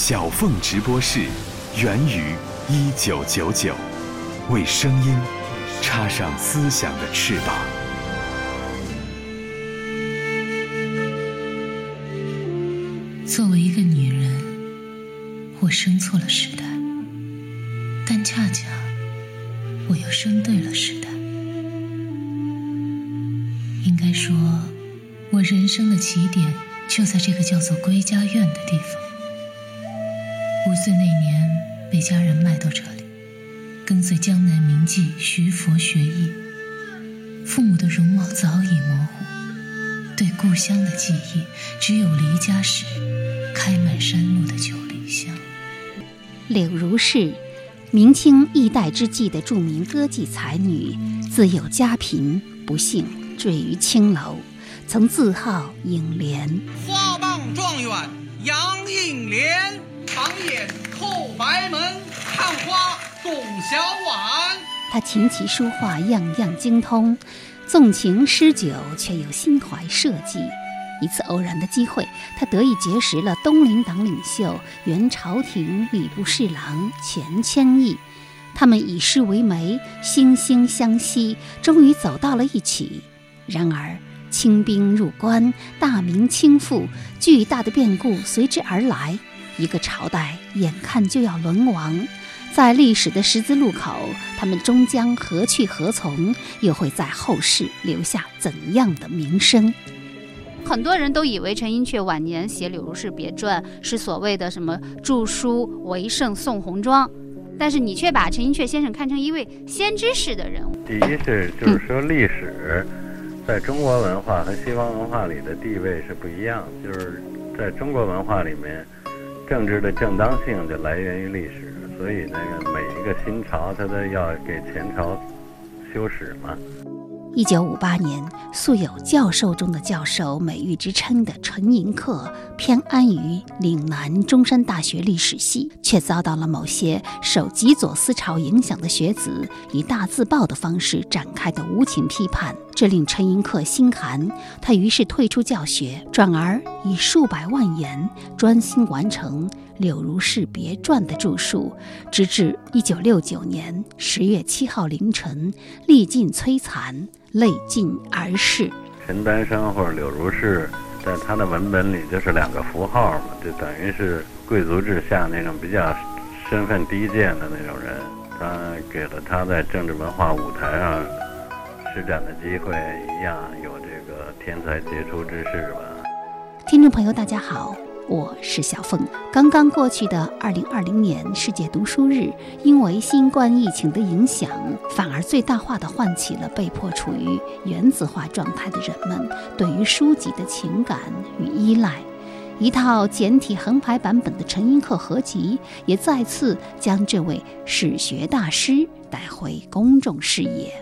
小凤直播室，源于一九九九，为声音插上思想的翅膀。作为一个女人，我生错了时代，但恰恰我又生对了时代。应该说，我人生的起点就在这个叫做归家院的地方。五岁那年，被家人卖到这里，跟随江南名妓徐佛学艺。父母的容貌早已模糊，对故乡的记忆只有离家时开满山路的九里香。柳如是，明清易代之际的著名歌妓才女，自幼家贫，不幸坠于青楼，曾自号影莲。花榜状元杨应莲。长眼叩白门，看花送小碗。他琴棋书画样样精通，纵情诗酒却又心怀社稷。一次偶然的机会，他得以结识了东林党领袖、原朝廷礼部侍郎钱谦益。他们以诗为媒，惺惺相惜，终于走到了一起。然而，清兵入关，大明倾覆，巨大的变故随之而来。一个朝代眼看就要沦亡，在历史的十字路口，他们终将何去何从？又会在后世留下怎样的名声？很多人都以为陈寅恪晚年写《柳如是别传》是所谓的什么著书为圣宋红妆，但是你却把陈寅恪先生看成一位先知式的人物。第一是，就是说历史在中国文化和西方文化里的地位是不一样，就是在中国文化里面。政治的正当性就来源于历史，所以那个每一个新朝，他都要给前朝修史嘛。一九五八年，素有“教授中的教授”美誉之称的陈寅恪，偏安于岭南中山大学历史系，却遭到了某些受极左思潮影响的学子以大字报的方式展开的无情批判，这令陈寅恪心寒。他于是退出教学，转而以数百万元专心完成《柳如是别传》的著述，直至一九六九年十月七号凌晨，历尽摧残。泪尽而逝。陈丹生或者柳如是，在他的文本里就是两个符号嘛，就等于是贵族之下那种比较身份低贱的那种人。他给了他在政治文化舞台上施展的机会，一样有这个天才杰出之士吧。听众朋友，大家好。我是小凤。刚刚过去的二零二零年世界读书日，因为新冠疫情的影响，反而最大化的唤起了被迫处于原子化状态的人们对于书籍的情感与依赖。一套简体横排版本的陈寅恪合集，也再次将这位史学大师带回公众视野。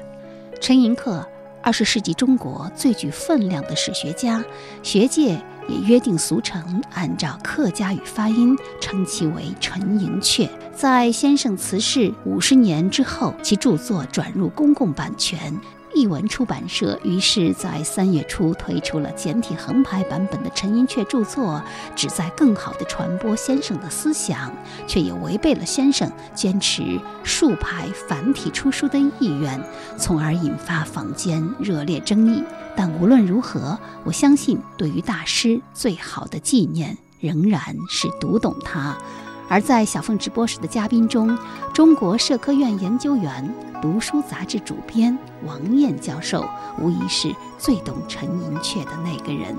陈寅恪，二十世纪中国最具分量的史学家，学界。也约定俗成，按照客家语发音称其为陈寅恪。在先生辞世五十年之后，其著作转入公共版权。译文出版社于是，在三月初推出了简体横排版本的陈寅恪著作，旨在更好地传播先生的思想，却也违背了先生坚持竖排繁体出书的意愿，从而引发坊间热烈争议。但无论如何，我相信，对于大师最好的纪念，仍然是读懂他。而在小凤直播室的嘉宾中，中国社科院研究员、读书杂志主编王燕教授，无疑是最懂陈寅恪的那个人。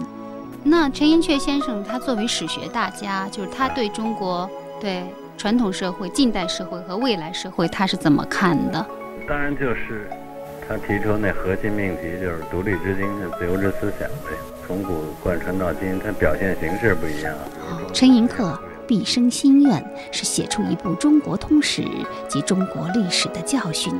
那陈寅恪先生，他作为史学大家，就是他对中国、对传统社会、近代社会和未来社会，他是怎么看的？当然就是他提出那核心命题，就是独立之精神、自由之思想呗。从古贯穿到今，它表现形式不一样。陈寅恪。毕生心愿是写出一部中国通史及中国历史的教训，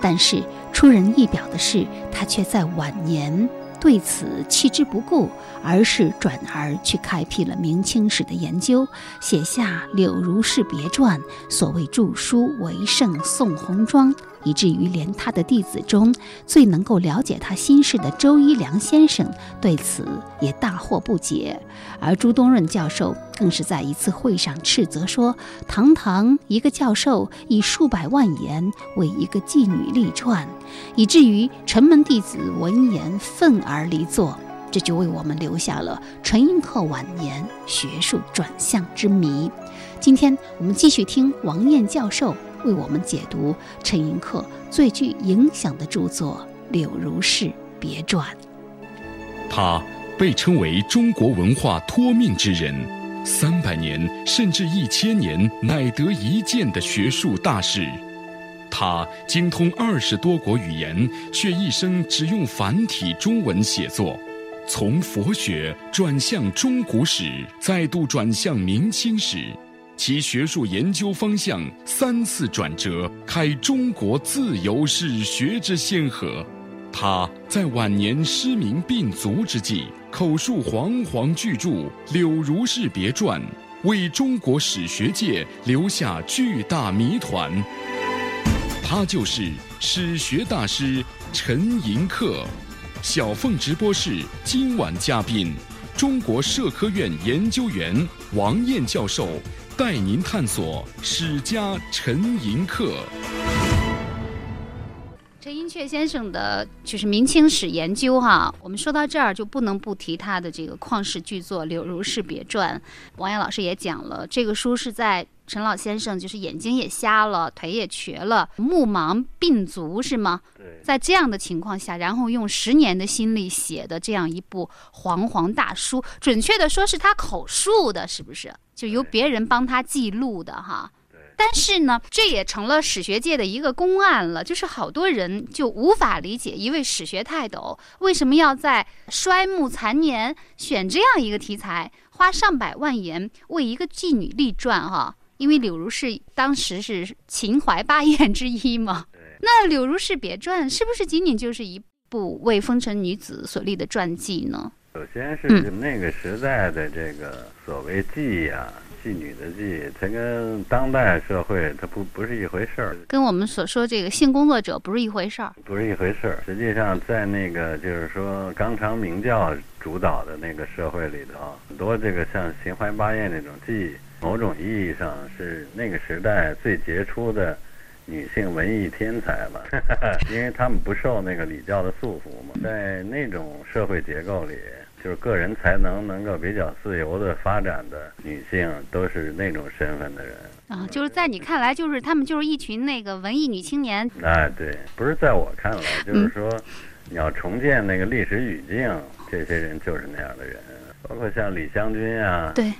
但是出人意表的是，他却在晚年对此弃之不顾，而是转而去开辟了明清史的研究，写下《柳如是别传》。所谓著书为圣宋红妆，以至于连他的弟子中最能够了解他心事的周一良先生对此也大惑不解。而朱东润教授更是在一次会上斥责说：“堂堂一个教授，以数百万言为一个妓女立传，以至于陈门弟子闻言愤而离座。”这就为我们留下了陈寅恪晚年学术转向之谜。今天我们继续听王燕教授为我们解读陈寅恪最具影响的著作《柳如是别传》。他被称为中国文化托命之人，三百年甚至一千年乃得一见的学术大师。他精通二十多国语言，却一生只用繁体中文写作。从佛学转向中古史，再度转向明清史，其学术研究方向三次转折，开中国自由史学之先河。他在晚年失明病足之际，口述煌煌巨著《柳如是别传》，为中国史学界留下巨大谜团。他就是史学大师陈寅恪。小凤直播室今晚嘉宾，中国社科院研究员王燕教授带您探索史家陈寅恪。陈寅恪先生的就是明清史研究哈，我们说到这儿就不能不提他的这个旷世巨作《柳如是别传》。王燕老师也讲了，这个书是在陈老先生就是眼睛也瞎了，腿也瘸了，目盲病足是吗？对，在这样的情况下，然后用十年的心力写的这样一部煌煌大书，准确的说是他口述的，是不是？就由别人帮他记录的哈。但是呢，这也成了史学界的一个公案了，就是好多人就无法理解一位史学泰斗为什么要在衰暮残年选这样一个题材，花上百万言为一个妓女立传哈。因为柳如是当时是秦淮八艳之一嘛，那《柳如是别传》是不是仅仅就是一部为风尘女子所立的传记呢？首先是那个时代的这个所谓妓呀。妓女的妓，它跟当代社会它不不是一回事儿，跟我们所说这个性工作者不是一回事儿，不是一回事儿。实际上，在那个就是说纲常名教主导的那个社会里头，很多这个像秦淮八艳那种妓，某种意义上是那个时代最杰出的女性文艺天才了，因为他们不受那个礼教的束缚嘛，在那种社会结构里。就是个人才能能够比较自由的发展的女性，都是那种身份的人啊。就是在你看来，就是他们就是一群那个文艺女青年。哎，对，不是在我看来，就是说，你要重建那个历史语境，这些人就是那样的人，包括像李香君啊，对，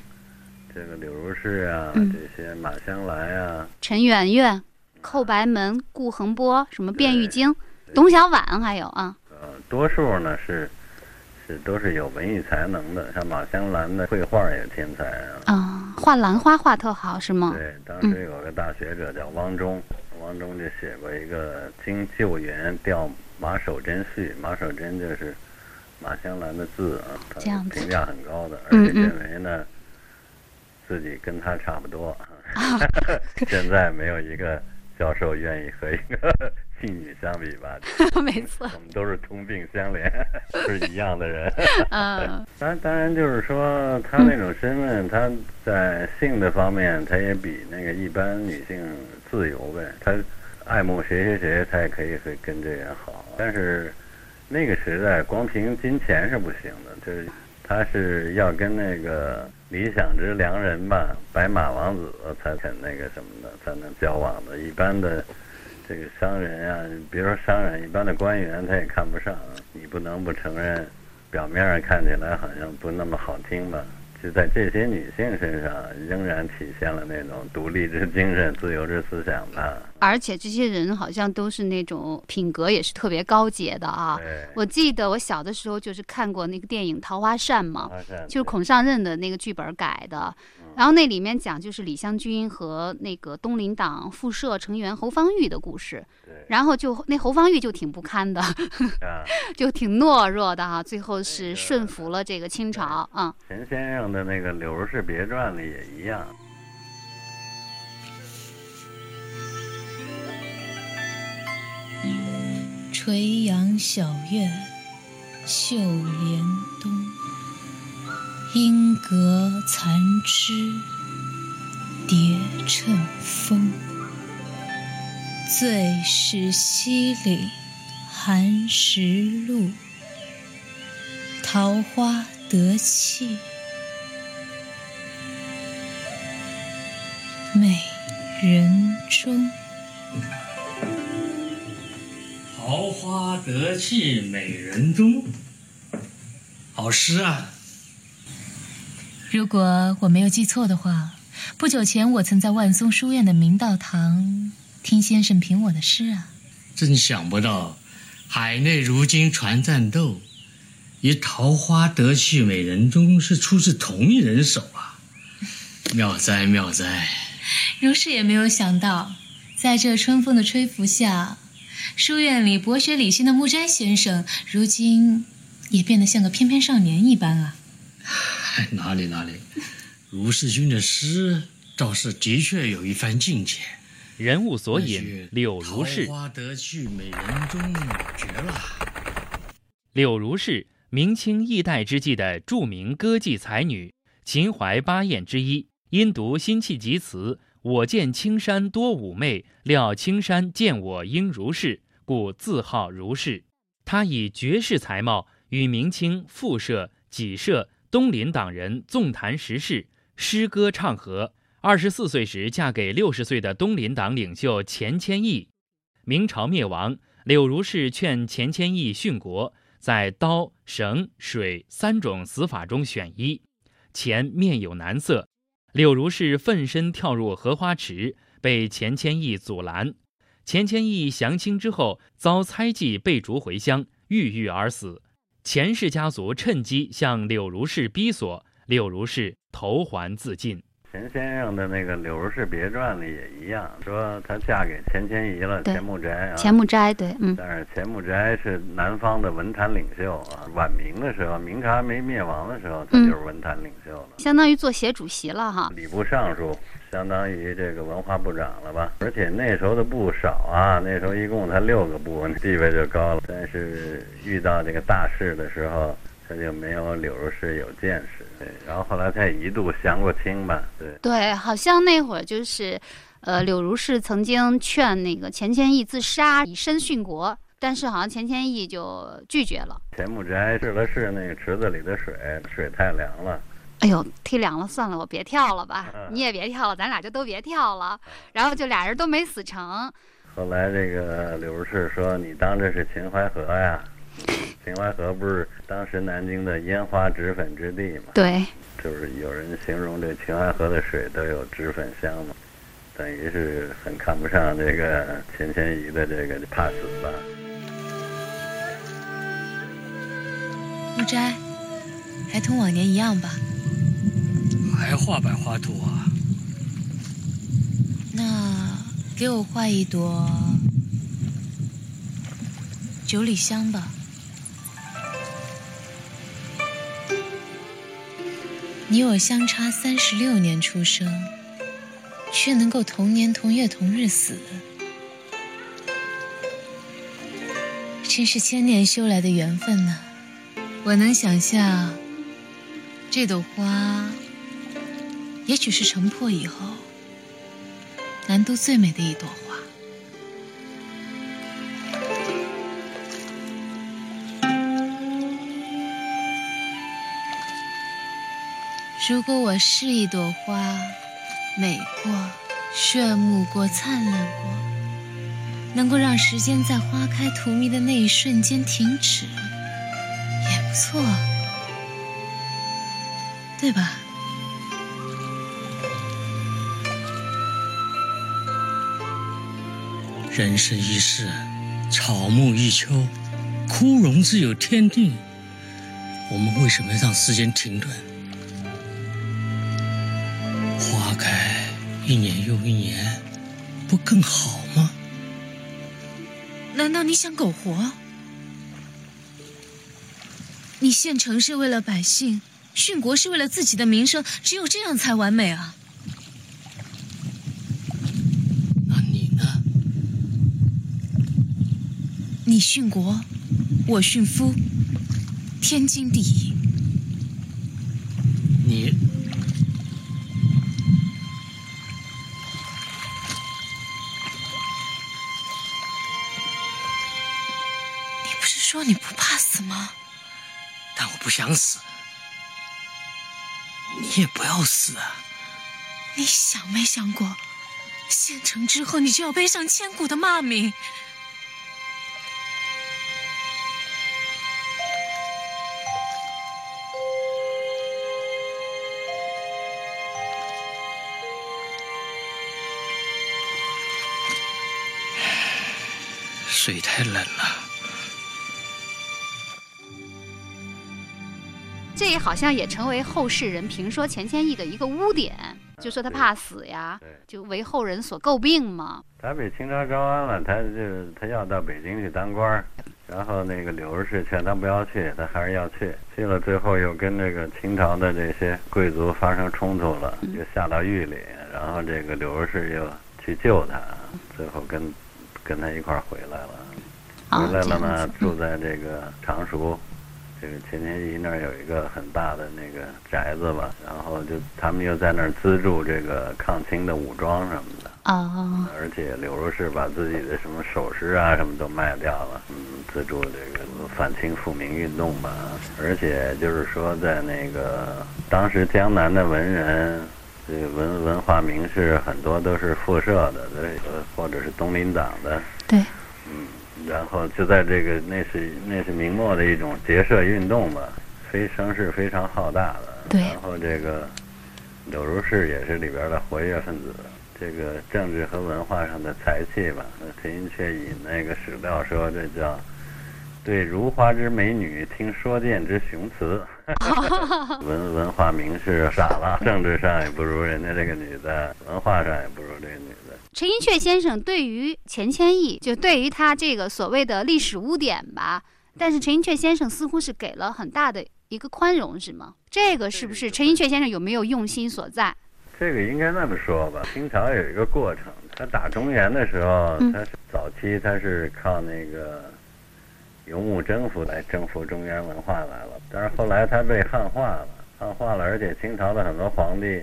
这个柳如是啊，这些马香兰啊，陈圆圆、寇白门、顾恒波，什么卞玉京、董小宛，还有啊，呃，多数呢是。是都是有文艺才能的，像马香兰的绘画也天才啊！啊，画兰花画特好是吗？对，当时有个大学者叫汪中，汪中就写过一个《经救援调马守贞序》，马守贞就是马香兰的字啊，他评价很高的，而且认为呢自己跟他差不多。现在没有一个教授愿意和一个。妓女相比吧，没错，我们都是同病相怜，是一样的人。嗯，当然，当然就是说，她那种身份，她在性的方面，她也比那个一般女性自由呗。她爱慕谁谁谁，她也可以会跟这人好。但是那个时代，光凭金钱是不行的，就是她是要跟那个理想之良人吧，白马王子才肯那个什么的，才能交往的。一般的。这个商人啊，别说商人，一般的官员他也看不上。你不能不承认，表面上看起来好像不那么好听吧？就在这些女性身上，仍然体现了那种独立之精神、自由之思想吧。而且这些人好像都是那种品格也是特别高洁的啊。我记得我小的时候就是看过那个电影《桃花扇》嘛，就是孔尚任的那个剧本改的。然后那里面讲就是李香君和那个东林党副社成员侯方域的故事，然后就那侯方域就挺不堪的，就挺懦弱的哈，最后是顺服了这个清朝啊。陈先生的那个《柳如是别传》里也一样。垂杨小院，绣帘东。莺歌残枝蝶衬风。最是西岭寒食路，桃花得气美人中。桃花得气美人中，好诗啊！如果我没有记错的话，不久前我曾在万松书院的明道堂听先生评我的诗啊。真想不到，海内如今传战斗，与桃花得趣美人中是出自同一人手啊！妙哉妙哉！如是也没有想到，在这春风的吹拂下。书院里博学理性的木斋先生，如今也变得像个翩翩少年一般啊！哪 里哪里，如世君的诗倒是的确有一番境界。人物所引：柳如是。桃花得去美人中，绝了！柳如是，明清易代之际的著名歌妓才女，秦淮八艳之一。因读辛弃疾词。我见青山多妩媚，料青山见我应如是，故自号如是。她以绝世才貌，与明清复社、己社、东林党人纵谈时事，诗歌唱和。二十四岁时嫁给六十岁的东林党领袖钱谦益。明朝灭亡，柳如是劝钱谦益殉国，在刀、绳、水三种死法中选一。钱面有难色。柳如是奋身跳入荷花池，被钱谦益阻拦。钱谦益降清之后，遭猜忌，被逐回乡，郁郁而死。钱氏家族趁机向柳如是逼索，柳如是投环自尽。钱先生的那个《柳如是别传》里也一样，说她嫁给钱谦益了，钱穆斋啊。钱穆斋对，嗯。但是钱穆斋是南方的文坛领袖啊，晚明的时候，明朝还没灭亡的时候，他就是文坛领袖了，相当于做协主席了哈。礼部尚书，相当于这个文化部长了吧？而且那时候的部少啊，那时候一共才六个部，地位就高了。但是遇到这个大事的时候。他就没有柳如是有见识，对，然后后来他也一度降过清吧，对。对，好像那会儿就是，呃，柳如是曾经劝那个钱谦益自杀以身殉国，但是好像钱谦益就拒绝了。钱穆斋试了试那个池子里的水，水太凉了。哎呦，忒凉了，算了，我别跳了吧，你也别跳了，咱俩就都别跳了。然后就俩人都没死成。后来这个柳如是说：“你当这是秦淮河呀？”秦淮河不是当时南京的烟花脂粉之地吗？对，就是有人形容这秦淮河的水都有脂粉香嘛，等于是很看不上这个钱谦益的这个怕死吧。木斋，还同往年一样吧？还画百花图啊？那给我画一朵九里香吧。你我相差三十六年出生，却能够同年同月同日死，真是千年修来的缘分呢。我能想象，这朵花，也许是城破以后，南都最美的一朵。如果我是一朵花，美过、炫目过、灿烂过，能够让时间在花开荼蘼的那一瞬间停止，也不错，对吧？人生一世，草木一秋，枯荣自有天定。我们为什么要让时间停顿？一年又一年，不更好吗？难道你想苟活？你献城是为了百姓，殉国是为了自己的名声，只有这样才完美啊！那你呢？你你殉国，我殉夫，天经地义。你你不是说你不怕死吗？但我不想死，你也不要死啊！你想没想过，县城之后你就要背上千古的骂名？水太冷了。这也好像也成为后世人评说钱谦益的一个污点，就说他怕死呀，就为后人所诟病嘛。他被清朝招安了，他就他要到北京去当官儿，然后那个柳如是劝他不要去，他还是要去。去了最后又跟这个清朝的这些贵族发生冲突了，就下到狱里，然后这个柳如是又去救他，最后跟跟他一块儿回来了。回来了呢，住在这个常熟。这个钱谦益那儿有一个很大的那个宅子吧，然后就他们又在那儿资助这个抗清的武装什么的啊，而且柳如是把自己的什么首饰啊什么都卖掉了，嗯，资助这个反清复明运动吧。而且就是说，在那个当时江南的文人，这个文文化名士很多都是复社的，对，或者是东林党的，对，嗯。然后就在这个，那是那是明末的一种结社运动吧，非声势非常浩大的。对。然后这个柳如是也是里边的活跃分子，这个政治和文化上的才气吧。陈寅恪以那个史料说，这叫对如花之美女听说见之雄词。文文化名士傻了，政治上也不如人家这个女的，文化上也不如这个女的。陈寅恪先生对于钱谦益，就对于他这个所谓的历史污点吧，但是陈寅恪先生似乎是给了很大的一个宽容，是吗？这个是不是陈寅恪先生有没有用心所在？这个应该那么说吧。清朝有一个过程，他打中原的时候，他是早期他是靠那个游牧征服来征服中原文化来了，但是后来他被汉化了，汉化了，而且清朝的很多皇帝。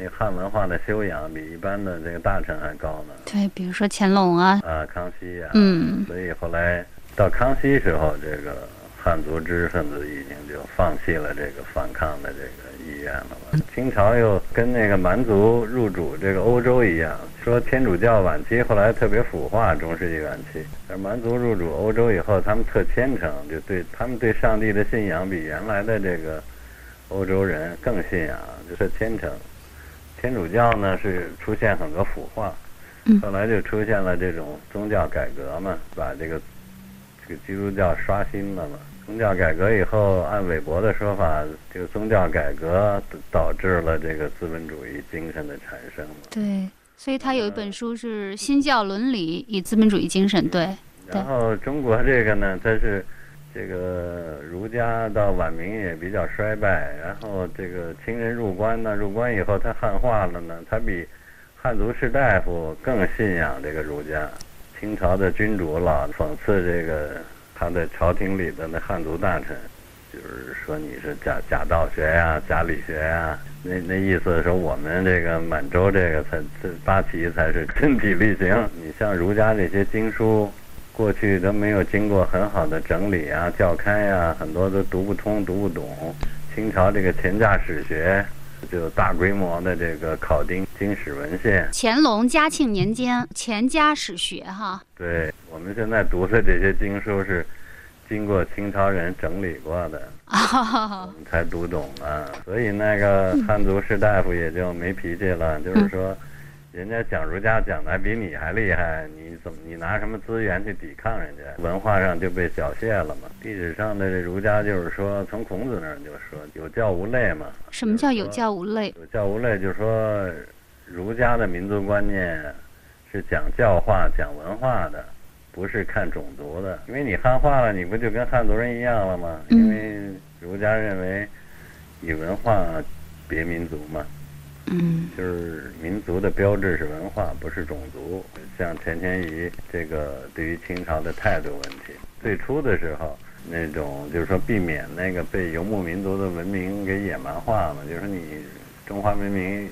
那汉文化的修养比一般的这个大臣还高呢。对，比如说乾隆啊，啊，康熙呀，嗯，所以后来到康熙时候，这个汉族知识分子已经就放弃了这个反抗的这个意愿了吧。清朝又跟那个蛮族入主这个欧洲一样，说天主教晚期后来特别腐化，中世纪晚期，而蛮族入主欧洲以后，他们特虔诚，就对他们对上帝的信仰比原来的这个欧洲人更信仰，就是虔诚。天主教呢是出现很多腐化，后来就出现了这种宗教改革嘛，把这个这个基督教刷新了嘛。宗教改革以后，按韦伯的说法，这个宗教改革导致了这个资本主义精神的产生。对，所以他有一本书是《新教伦理与资本主义精神》。对。然后中国这个呢，它是。这个儒家到晚明也比较衰败，然后这个清人入关呢，入关以后他汉化了呢，他比汉族士大夫更信仰这个儒家。清朝的君主老讽刺这个他在朝廷里的那汉族大臣，就是说你是假假道学呀、假理学呀，那那意思说我们这个满洲这个才这八旗才是 身体力行。你像儒家这些经书。过去都没有经过很好的整理啊、教开呀，很多都读不通、读不懂。清朝这个钱家史学就大规模的这个考丁经史文献。乾隆、嘉庆年间钱家史学哈。对，我们现在读的这些经书是经过清朝人整理过的，我们才读懂啊。所以那个汉族士大夫也就没脾气了，就是说。人家讲儒家讲的比你还厉害，你怎么你拿什么资源去抵抗人家？文化上就被缴械了嘛。历史上的这儒家就是说，从孔子那儿就说有教无类嘛。什么叫有教无类？有教无类就是说，儒家的民族观念是讲教化、讲文化的，不是看种族的。因为你汉化了，你不就跟汉族人一样了吗？因为儒家认为以文化别民族嘛。嗯，就是民族的标志是文化，不是种族。像钱谦益这个对于清朝的态度问题，最初的时候那种就是说避免那个被游牧民族的文明给野蛮化嘛，就是说你中华文明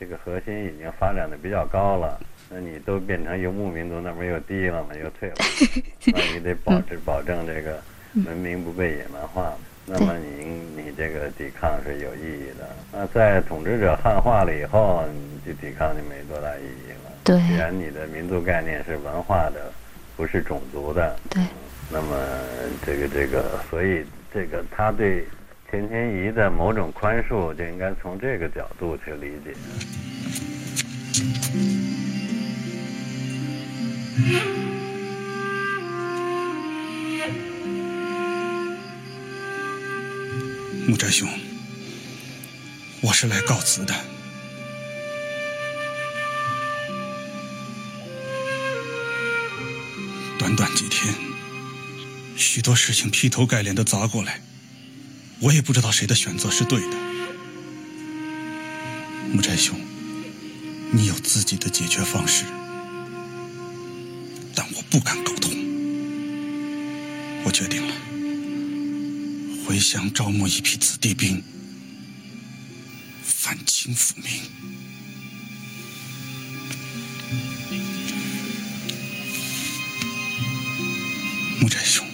这个核心已经发展的比较高了，那你都变成游牧民族，那不又低了嘛，又退了，那你得保证保证这个文明不被野蛮化。那么你你这个抵抗是有意义的。那在统治者汉化了以后，你就抵抗就没多大意义了。对，既然你的民族概念是文化的，不是种族的，对，那么这个这个，所以这个他对钱谦益的某种宽恕，就应该从这个角度去理解。木斋兄，我是来告辞的。短短几天，许多事情劈头盖脸的砸过来，我也不知道谁的选择是对的。木斋兄，你有自己的解决方式，但我不敢沟回乡招募一批子弟兵，反清复明。木斋兄，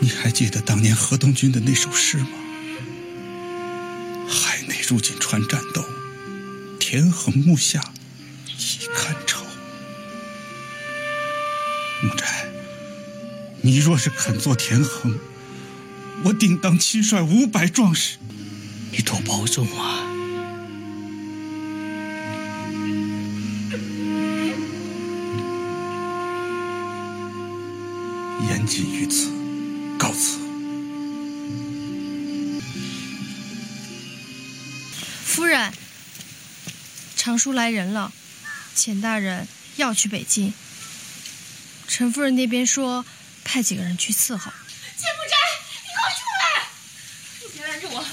你还记得当年河东君的那首诗吗？海内如锦船战斗，田横木下已堪愁。木斋，你若是肯做田横，我定当亲率五百壮士，你多保重啊！言尽于此，告辞。夫人，常叔来人了，钱大人要去北京。陈夫人那边说，派几个人去伺候。钱木斋，你给我出来！你别拦着我！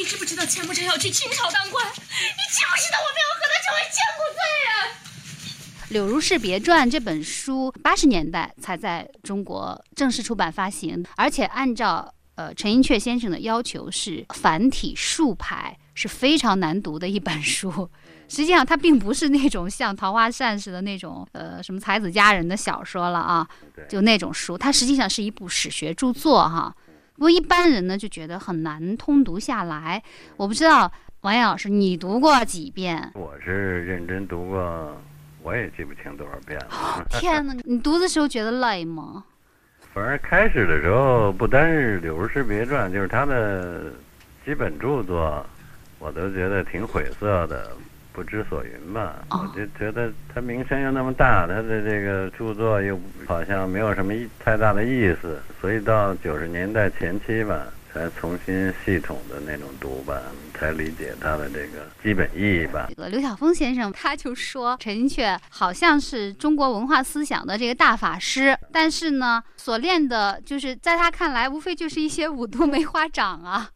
你知不知道钱木斋要去清朝当官？你知不知道我们要和他成为千古罪人？《柳如是别传》这本书八十年代才在中国正式出版发行，而且按照呃陈寅恪先生的要求是繁体竖排，是非常难读的一本书。实际上，它并不是那种像《桃花扇》似的那种呃什么才子佳人的小说了啊，就那种书，它实际上是一部史学著作哈。不过一般人呢就觉得很难通读下来。我不知道王岩老师你读过几遍？我是认真读过。我也记不清多少遍了。天哪，你读的时候觉得累吗？反正开始的时候，不单是《柳如是别传》，就是他的基本著作，我都觉得挺晦涩的，不知所云吧。哦、我就觉得他名声又那么大，他的这个著作又好像没有什么太大的意思，所以到九十年代前期吧。才重新系统的那种读吧，才理解他的这个基本意义吧。这个刘晓峰先生他就说，陈寅恪好像是中国文化思想的这个大法师，但是呢，所练的就是在他看来，无非就是一些五毒梅花掌啊。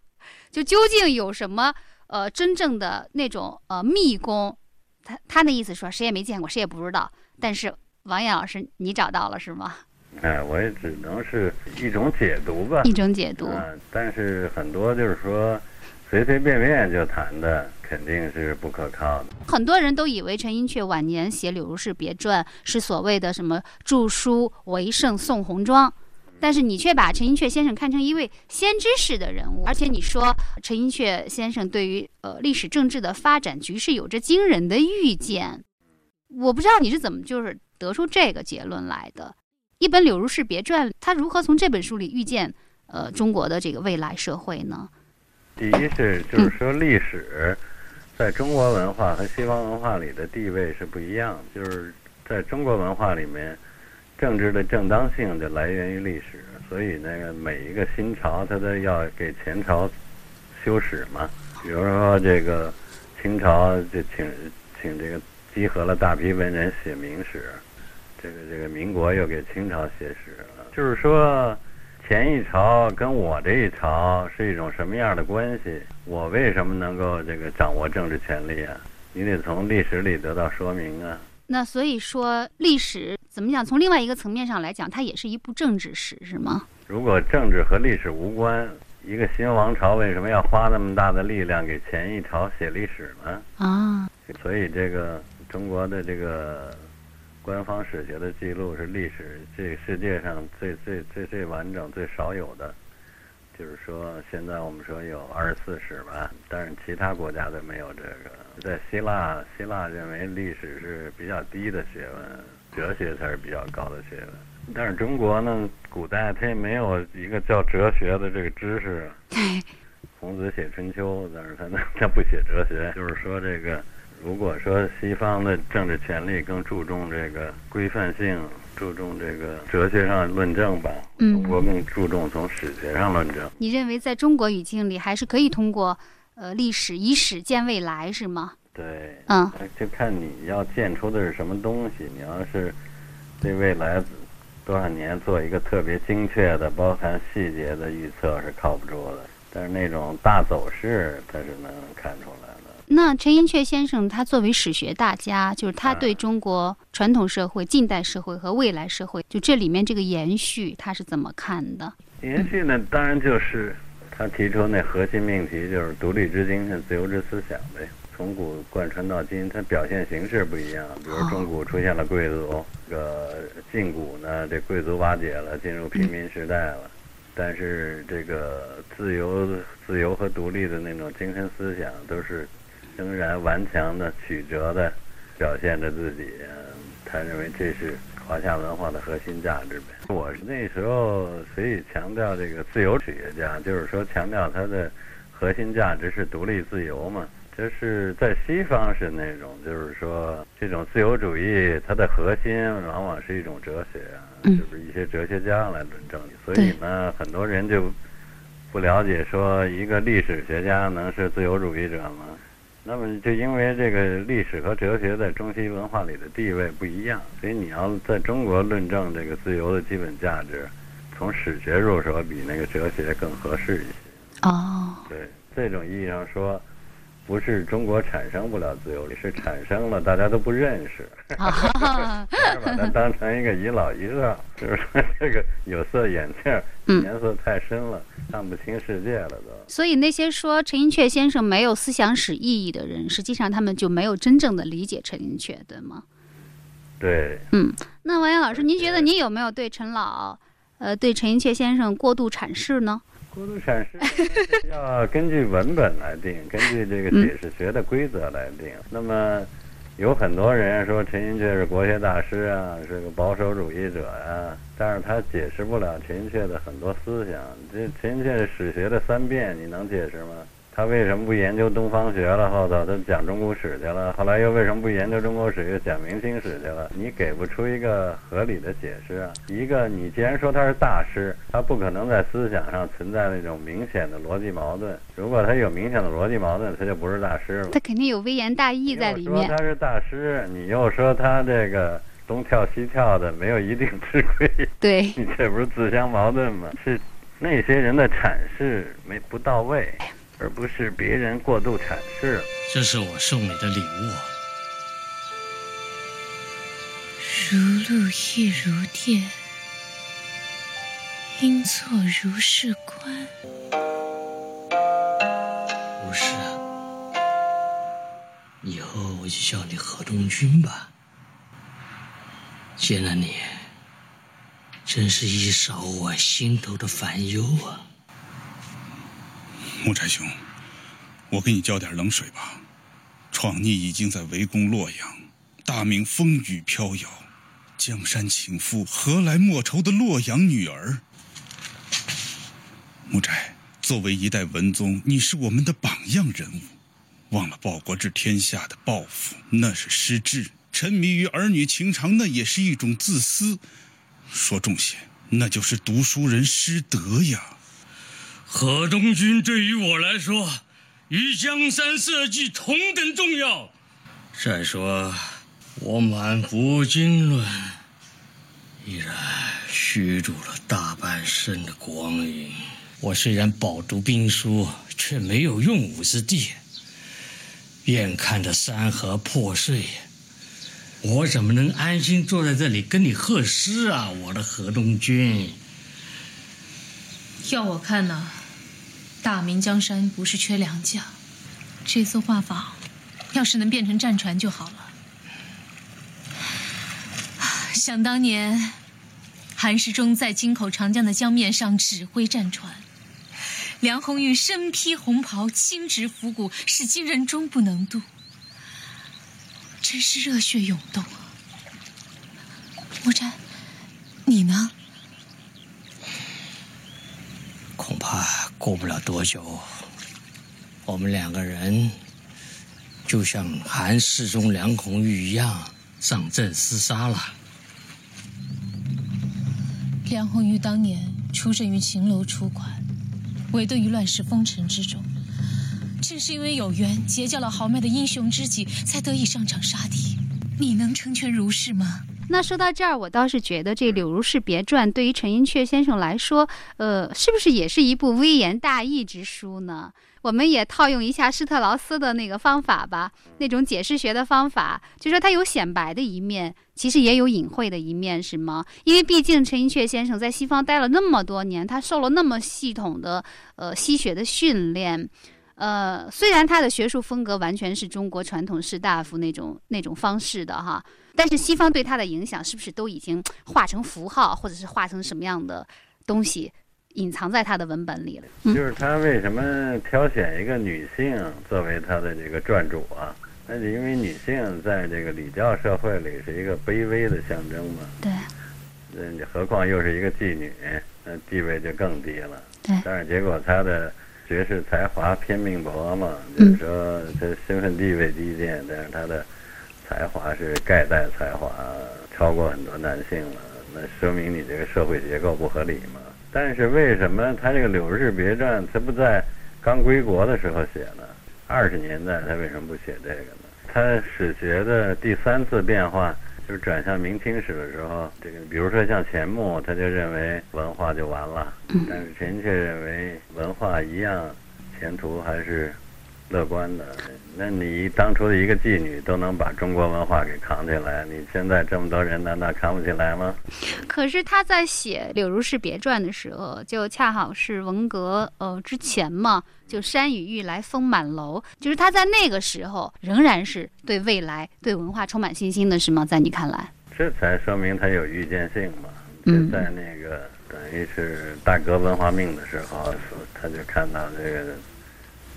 就究竟有什么呃真正的那种呃密工？他他那意思说，谁也没见过，谁也不知道。但是王艳老师，你找到了是吗？哎，我也只能是一种解读吧，一种解读。嗯，但是很多就是说随随便便就谈的，肯定是不可靠的。很多人都以为陈寅恪晚年写《柳如是别传》是所谓的什么著书为圣宋红庄，但是你却把陈寅恪先生看成一位先知式的人物，而且你说陈寅恪先生对于呃历史政治的发展局势有着惊人的预见。我不知道你是怎么就是得出这个结论来的。一本《柳如是别传》，他如何从这本书里预见呃中国的这个未来社会呢？第一是就是说历史在中国文化和西方文化里的地位是不一样，就是在中国文化里面，政治的正当性就来源于历史，所以那个每一个新朝他都要给前朝修史嘛。比如说这个清朝就请请这个集合了大批文人写明史。这个这个民国又给清朝写史了，就是说，前一朝跟我这一朝是一种什么样的关系？我为什么能够这个掌握政治权力啊？你得从历史里得到说明啊。那所以说，历史怎么讲？从另外一个层面上来讲，它也是一部政治史，是吗？如果政治和历史无关，一个新王朝为什么要花那么大的力量给前一朝写历史呢？啊，所以这个中国的这个官方史学的记录是历史这世界上最最最最完整、最少有的。就是说，现在我们说有二十四史吧，但是其他国家都没有这个。在希腊，希腊认为历史是比较低的学问，哲学才是比较高的学问。但是中国呢，古代它也没有一个叫哲学的这个知识。孔子写《春秋》，但是他呢，他不写哲学。就是说，这个如果说西方的政治权力更注重这个规范性，注重这个哲学上论证吧，中国更注重从史学上论证。你认为在中国语境里，还是可以通过呃历史以史见未来，是吗？对，嗯，就看你要建出的是什么东西。你要是对未来。多少年做一个特别精确的、包含细节的预测是靠不住的，但是那种大走势他是能看出来的。那陈寅恪先生他作为史学大家，就是他对中国传统社会、近代社会和未来社会，就这里面这个延续，他是怎么看的？延续呢，当然就是他提出那核心命题，就是独立之精神、自由之思想呗。从古贯穿到今，它表现形式不一样。比如中古出现了贵族，这个近古呢，这贵族瓦解了，进入平民时代了。但是这个自由、自由和独立的那种精神思想，都是仍然顽强的、曲折的表现着自己。他认为这是华夏文化的核心价值呗。我那时候所以强调这个自由企业家，就是说强调它的核心价值是独立自由嘛。就是在西方是那种，就是说这种自由主义，它的核心往往是一种哲学啊，就是一些哲学家来论证。所以呢，很多人就不了解说一个历史学家能是自由主义者吗？那么就因为这个历史和哲学在中西文化里的地位不一样，所以你要在中国论证这个自由的基本价值，从史学入手比那个哲学更合适一些。哦，对，这种意义上说。不是中国产生不了自由，是产生了，大家都不认识，把它当成一个遗老遗少，就是这个有色眼镜，颜色太深了，看不清世界了都。所以那些说陈寅恪先生没有思想史意义的人，实际上他们就没有真正的理解陈寅恪，对吗？对。嗯，那王岩老师，您觉得您有没有对陈老，呃，对陈寅恪先生过度阐释呢？过度阐释要根据文本来定，根据这个解释学的规则来定。那么，有很多人说陈寅恪是国学大师啊，是个保守主义者啊，但是他解释不了陈寅恪的很多思想。这陈寅恪史学的三变，你能解释吗？他为什么不研究东方学了？后头他讲中国史去了。后来又为什么不研究中国史，又讲明清史去了？你给不出一个合理的解释啊！一个，你既然说他是大师，他不可能在思想上存在那种明显的逻辑矛盾。如果他有明显的逻辑矛盾，他就不是大师了。他肯定有微言大义在里面。说他是大师，你又说他这个东跳西跳的，没有一定之规。对，你这不是自相矛盾吗？是那些人的阐释没不到位。而不是别人过度阐释。这是我送你的礼物。如露亦如电，应作如是观。不是，以后我就叫你何东君吧。见了你，真是一扫我心头的烦忧啊。木柴兄，我给你浇点冷水吧。闯逆已经在围攻洛阳，大明风雨飘摇，江山倾覆，何来莫愁的洛阳女儿？木柴，作为一代文宗，你是我们的榜样人物。忘了报国治天下的抱负，那是失志；沉迷于儿女情长，那也是一种自私。说重些，那就是读书人失德呀。河东君对于我来说，与江山社稷同等重要。再说，我满腹经纶，依然虚度了大半生的光阴。我虽然饱读兵书，却没有用武之地。眼看着山河破碎，我怎么能安心坐在这里跟你贺诗啊，我的河东君？要我看呢，大明江山不是缺良将，这艘画舫要是能变成战船就好了。想当年，韩世忠在京口长江的江面上指挥战船。梁红玉身披红袍，轻执斧骨，使今人终不能渡。真是热血涌动啊！莫瞻，你呢？啊过不了多久，我们两个人就像韩世忠、梁红玉一样上阵厮杀了。梁红玉当年出身于秦楼出款。围遁于乱世风尘之中，正是因为有缘结交了豪迈的英雄知己，才得以上场杀敌。你能成全如是吗？那说到这儿，我倒是觉得这《柳如是别传》对于陈寅恪先生来说，呃，是不是也是一部微言大义之书呢？我们也套用一下施特劳斯的那个方法吧，那种解释学的方法，就说他有显白的一面，其实也有隐晦的一面，是吗？因为毕竟陈寅恪先生在西方待了那么多年，他受了那么系统的呃西学的训练，呃，虽然他的学术风格完全是中国传统士大夫那种那种方式的哈，但是西方对他的影响是不是都已经化成符号，或者是化成什么样的东西？隐藏在他的文本里了。就是他为什么挑选一个女性作为他的这个撰主啊？那就因为女性在这个礼教社会里是一个卑微的象征嘛。对。嗯，何况又是一个妓女，那地位就更低了。对。但是结果他的绝世才华拼命薄嘛，就是说他身份地位低贱，但是他的才华是盖代才华，超过很多男性了。那说明你这个社会结构不合理嘛。但是为什么他这个《柳日别传》他不在刚归国的时候写呢？二十年代他为什么不写这个呢？他史学的第三次变化就是转向明清史的时候，这个比如说像钱穆，他就认为文化就完了，但是陈寅恪认为文化一样，前途还是。乐观的，那你当初的一个妓女都能把中国文化给扛起来，你现在这么多人难道扛不起来吗？可是他在写《柳如是别传》的时候，就恰好是文革呃之前嘛，就山雨欲来风满楼，就是他在那个时候仍然是对未来、对文化充满信心的，是吗？在你看来，这才说明他有预见性嘛。就，在那个等于是大革文化命的时候，他就看到这个。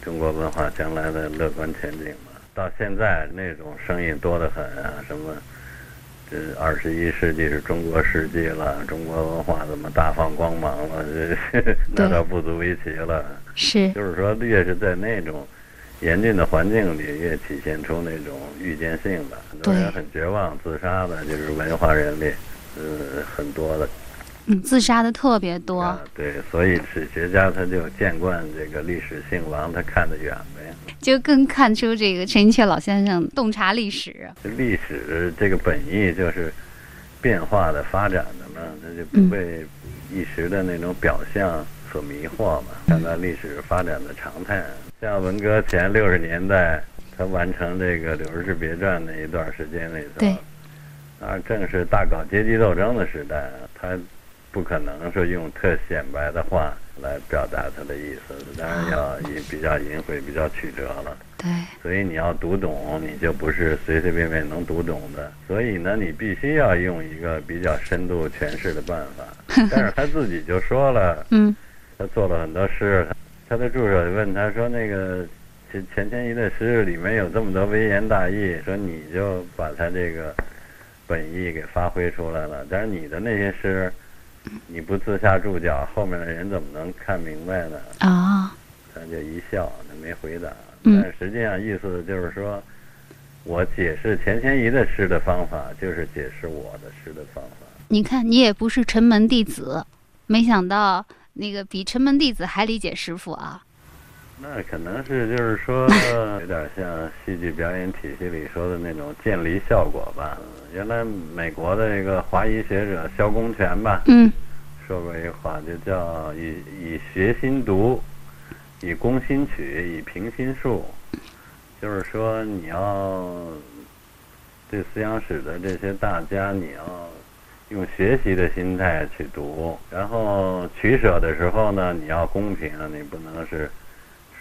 中国文化将来的乐观前景嘛，到现在那种声音多得很啊！什么，这二十一世纪是中国世纪了，中国文化怎么大放光芒了？这 那倒不足为奇了。是，就是说，越是在那种严峻的环境里，越体现出那种预见性的。很多人很绝望，自杀的，就是文化人里，呃，很多的。嗯，自杀的特别多。对，所以史学家他就见惯这个历史兴亡，他看得远呗。就更看出这个陈寅恪老先生洞察历史。历史这个本意就是变化的、发展的嘛，他就不被一时的那种表象所迷惑嘛，看到历史发展的常态。像文革前六十年代，他完成这个《柳如是别传》那一段时间里头，啊，正是大搞阶级斗争的时代，他。不可能说用特显摆的话来表达他的意思，当然要隐比较隐晦、比较曲折了。对，所以你要读懂，你就不是随随便便能读懂的。所以呢，你必须要用一个比较深度诠释的办法。但是他自己就说了，嗯，他做了很多诗，他的助手问他说：“那个钱钱谦益的诗里面有这么多微言大义，说你就把他这个本意给发挥出来了。但是你的那些诗。”你不自下注脚，后面的人怎么能看明白呢？啊，他就一笑，他没回答。但实际上意思就是说，我解释钱谦益的诗的方法，就是解释我的诗的方法。你看，你也不是城门弟子，没想到那个比城门弟子还理解师傅啊。那可能是就是说，有点像戏剧表演体系里说的那种渐离效果吧。原来美国的一个华裔学者萧公权吧，嗯，说过一个话，就叫以以学心读，以攻心取，以平心术。就是说，你要对思想史的这些大家，你要用学习的心态去读，然后取舍的时候呢，你要公平，你不能是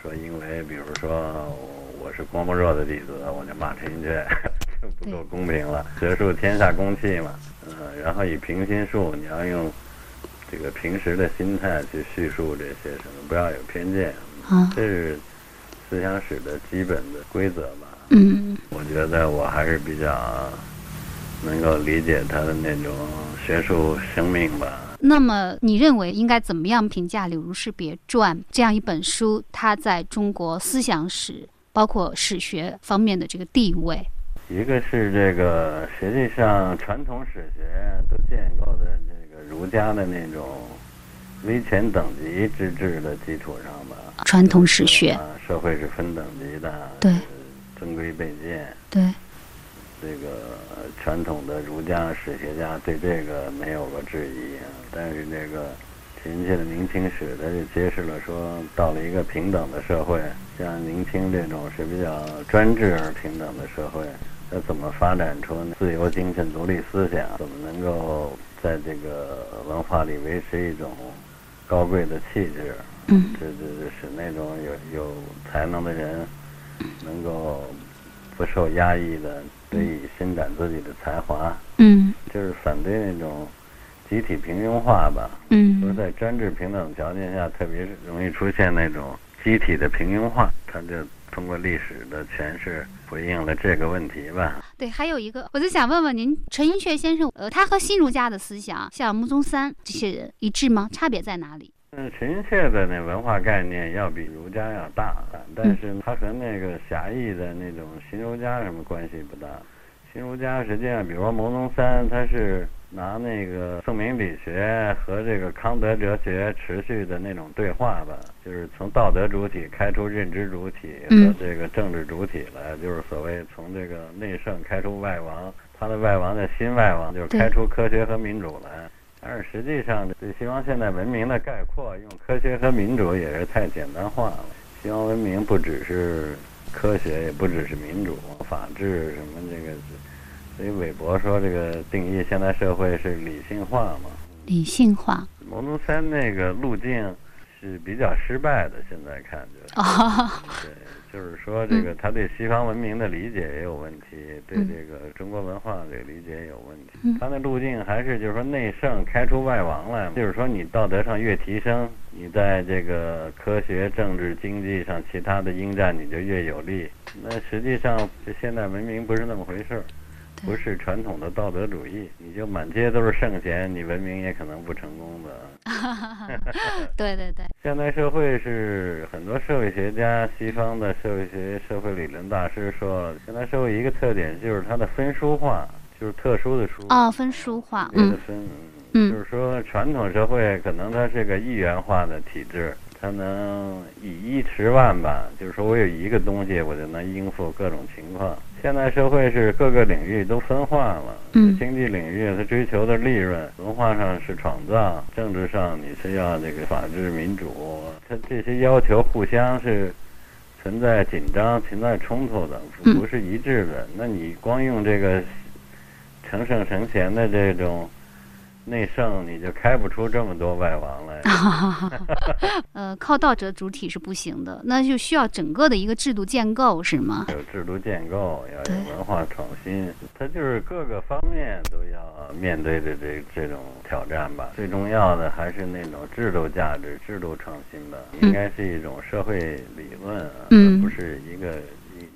说因为比如说我是郭沫若的弟子，我就骂陈寅恪，就不够公平了。学术天下公器嘛，嗯，然后以平心术，你要用这个平时的心态去叙述这些什么，不要有偏见，啊这是思想史的基本的规则吧。嗯，我觉得我还是比较能够理解他的那种学术生命吧。那么你认为应该怎么样评价《柳如是别传》这样一本书，它在中国思想史，包括史学方面的这个地位？一个是这个，实际上传统史学都建构在这个儒家的那种威权等级之治的基础上吧。传统史学啊，社会是分等级的，对，尊贵卑贱。对，这个传统的儒家史学家对这个没有过质疑啊，但是这个陈寅恪的明清史，它就揭示了说，到了一个平等的社会，像明清这种是比较专制而平等的社会，它怎么发展出自由精神、独立思想？怎么能够在这个文化里维持一种高贵的气质？嗯，这这这使那种有有才能的人能够不受压抑的得以伸展自己的才华。嗯，就是反对那种集体平庸化吧。嗯，说在专制平等条件下，特别是容易出现那种集体的平庸化。他就通过历史的诠释回应了这个问题吧。对，还有一个，我就想问问您，陈寅恪先生，呃，他和新儒家的思想，像穆宗三这些人一致吗？差别在哪里？嗯，陈寅恪的那文化概念要比儒家要大，但是它和那个狭义的那种新儒家什么关系不大。新儒家实际上，比如说牟宗三，他是拿那个宋明理学和这个康德哲学持续的那种对话吧，就是从道德主体开出认知主体和这个政治主体来，就是所谓从这个内圣开出外王，他的外王的新外王，就是开出科学和民主来。但是实际上，对西方现代文明的概括，用科学和民主也是太简单化了。西方文明不只是科学，也不只是民主、法治什么这个。所以韦伯说，这个定义现代社会是理性化嘛？理性化。牟宗三那个路径是比较失败的，现在看就是。哦。对，就是说这个他对西方文明的理解也有问题，对这个中国文化的理解也有问题。他那路径还是就是说内圣开出外王来，就是说你道德上越提升，你在这个科学、政治、经济上其他的应战你就越有利。那实际上就现代文明不是那么回事儿。不是传统的道德主义，你就满街都是圣贤，你文明也可能不成功的。对对对。现代社会是很多社会学家、西方的社会学、社会理论大师说，现代社会一个特点就是它的分书化，就是特殊的殊。哦，分殊化。嗯。分，嗯，就是说传统社会可能它是个一元化的体制。它能以一持万吧，就是说我有一个东西，我就能应付各种情况。现在社会是各个领域都分化了，嗯，经济领域它追求的利润，文化上是创造，政治上你是要这个法治民主，它这些要求互相是存在紧张、存在冲突的，不是一致的。那你光用这个成圣成贤的这种。内圣你就开不出这么多外王来。呃，靠道者主体是不行的，那就需要整个的一个制度建构，是吗？有制度建构，要有文化创新，它就是各个方面都要面对的这这种挑战吧。最重要的还是那种制度价值、制度创新吧，应该是一种社会理论，而不是一个。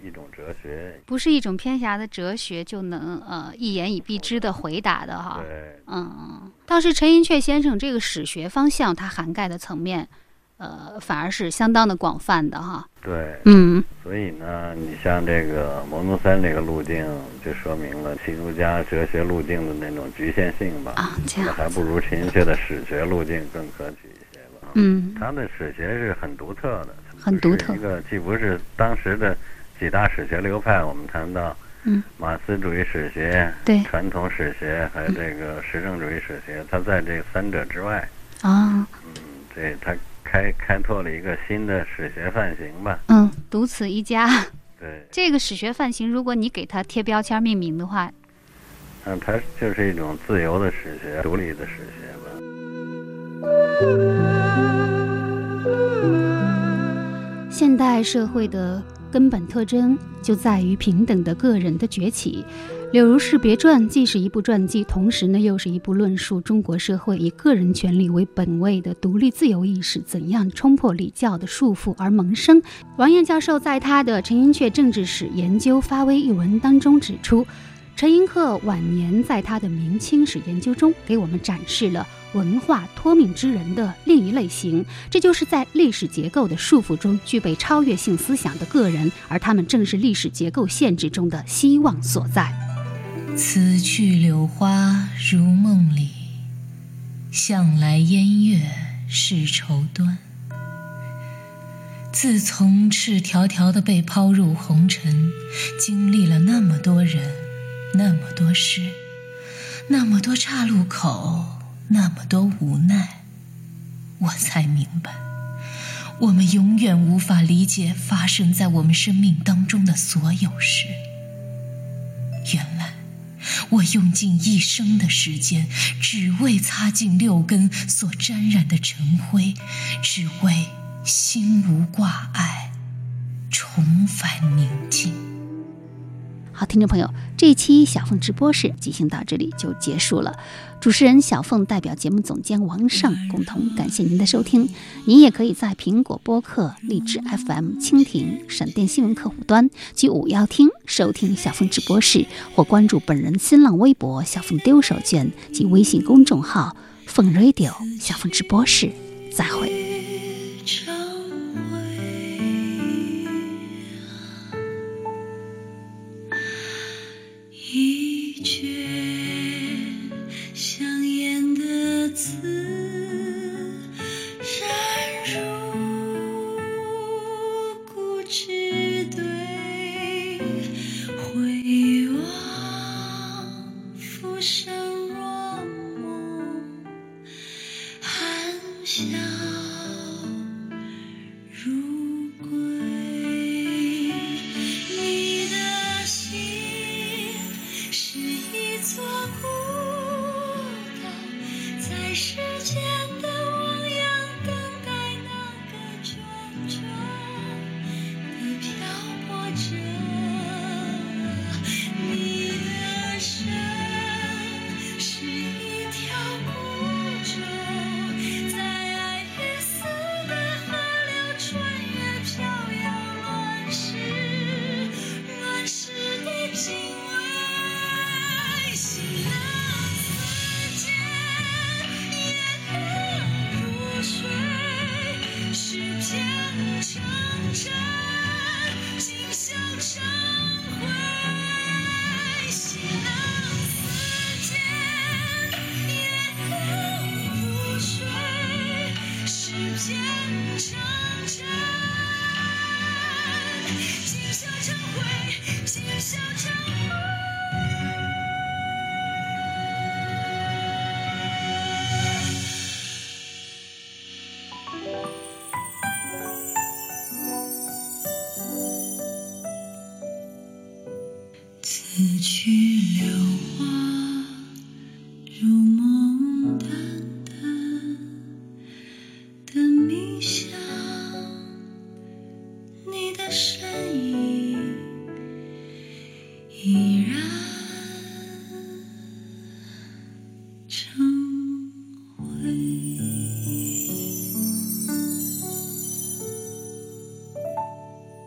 一一种哲学，不是一种偏狭的哲学就能呃一言以蔽之的回答的哈。对，嗯，倒是陈寅恪先生这个史学方向，它涵盖的层面，呃，反而是相当的广泛的哈。对，嗯。所以呢，你像这个牟宗三这个路径，就说明了新儒家哲学路径的那种局限性吧。啊，这样。还不如陈寅恪的史学路径更可取一些吧。嗯。他的史学是很独特的。很独特。一个既不是当时的几大史学流派，我们谈到，嗯，马克思主义史学、对传统史学，还有这个实证主义史学，它在这三者之外，啊，嗯，这它开开拓了一个新的史学范型吧。嗯，独此一家。对，这个史学范型，如果你给它贴标签命名的话，嗯，它就是一种自由的史学、独立的史学吧。现代社会的根本特征就在于平等的个人的崛起。《柳如是别传》既是一部传记，同时呢，又是一部论述中国社会以个人权利为本位的独立自由意识怎样冲破礼教的束缚而萌生。王燕教授在他的《陈寅恪政治史研究发微》一文当中指出，陈寅恪晚年在他的明清史研究中，给我们展示了文化托命之人的另一类型，这就是在历史结构的束缚中具备超越性思想的个人，而他们正是历史结构限制中的希望所在。此去柳花如梦里，向来烟月是愁端。自从赤条条的被抛入红尘，经历了那么多人，那么多事，那么多岔路口，那么多无奈，我才明白，我们永远无法理解发生在我们生命当中的所有事。原来。我用尽一生的时间，只为擦净六根所沾染的尘灰，只为心无挂碍，重返宁静。好，听众朋友，这一期小凤直播室进行到这里就结束了。主持人小凤代表节目总监王尚共同感谢您的收听。您也可以在苹果播客、荔枝 FM、蜻蜓、闪电新闻客户端及五幺听收听小凤直播室，或关注本人新浪微博“小凤丢手绢”及微信公众号“凤 radio 小凤直播室”。再会。